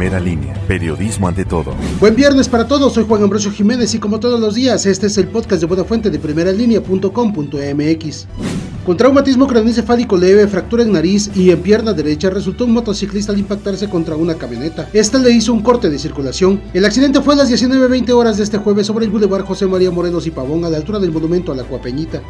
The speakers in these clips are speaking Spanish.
Primera línea, periodismo ante todo. Buen viernes para todos, soy Juan Ambrosio Jiménez y como todos los días, este es el podcast de Buena Fuente de primeralínea.com.mx. Con traumatismo craneoencefálico leve, fractura en nariz y en pierna derecha, resultó un motociclista al impactarse contra una camioneta. Esta le hizo un corte de circulación. El accidente fue a las 19.20 horas de este jueves sobre el Boulevard José María Morelos y Pavón, a la altura del monumento a la Cuapeñita.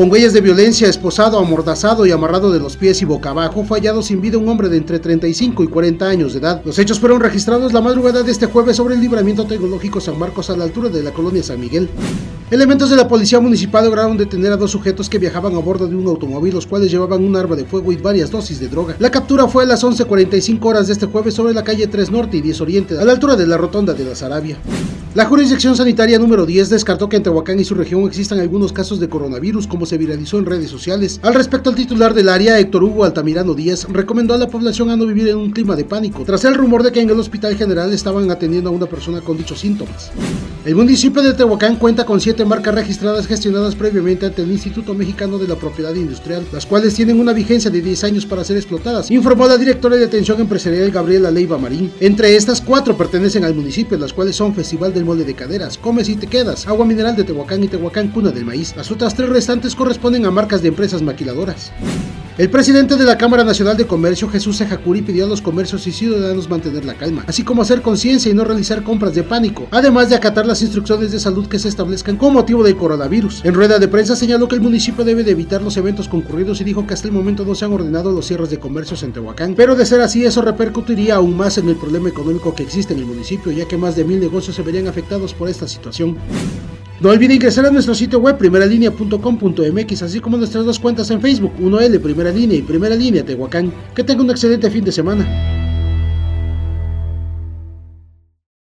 Con huellas de violencia, esposado, amordazado y amarrado de los pies y boca abajo, fue hallado sin vida un hombre de entre 35 y 40 años de edad. Los hechos fueron registrados la madrugada de este jueves sobre el libramiento tecnológico San Marcos a la altura de la colonia San Miguel. Elementos de la policía municipal lograron detener a dos sujetos que viajaban a bordo de un automóvil, los cuales llevaban un arma de fuego y varias dosis de droga. La captura fue a las 11.45 horas de este jueves sobre la calle 3 Norte y 10 Oriente, a la altura de la rotonda de la Sarabia. La jurisdicción sanitaria número 10 descartó que en Tehuacán y su región existan algunos casos de coronavirus como se viralizó en redes sociales. Al respecto, el titular del área, Héctor Hugo Altamirano Díaz, recomendó a la población a no vivir en un clima de pánico, tras el rumor de que en el hospital general estaban atendiendo a una persona con dichos síntomas. El municipio de Tehuacán cuenta con siete marcas registradas gestionadas previamente ante el Instituto Mexicano de la Propiedad Industrial, las cuales tienen una vigencia de 10 años para ser explotadas, informó la directora de atención empresarial Gabriela Leiva Marín. Entre estas, cuatro pertenecen al municipio, las cuales son Festival del Mole de Caderas, Comes y Te Quedas, Agua Mineral de Tehuacán y Tehuacán Cuna del Maíz. Las otras tres restantes corresponden a marcas de empresas maquiladoras. El presidente de la Cámara Nacional de Comercio, Jesús Sejacuri, pidió a los comercios y ciudadanos mantener la calma, así como hacer conciencia y no realizar compras de pánico, además de acatar las instrucciones de salud que se establezcan con motivo del coronavirus. En rueda de prensa señaló que el municipio debe de evitar los eventos concurridos y dijo que hasta el momento no se han ordenado los cierres de comercios en Tehuacán, pero de ser así eso repercutiría aún más en el problema económico que existe en el municipio, ya que más de mil negocios se verían afectados por esta situación. No olviden ingresar a nuestro sitio web primeralinea.com.mx, así como nuestras dos cuentas en Facebook, 1L Primera Línea y Primera Línea Tehuacán. Que tenga un excelente fin de semana.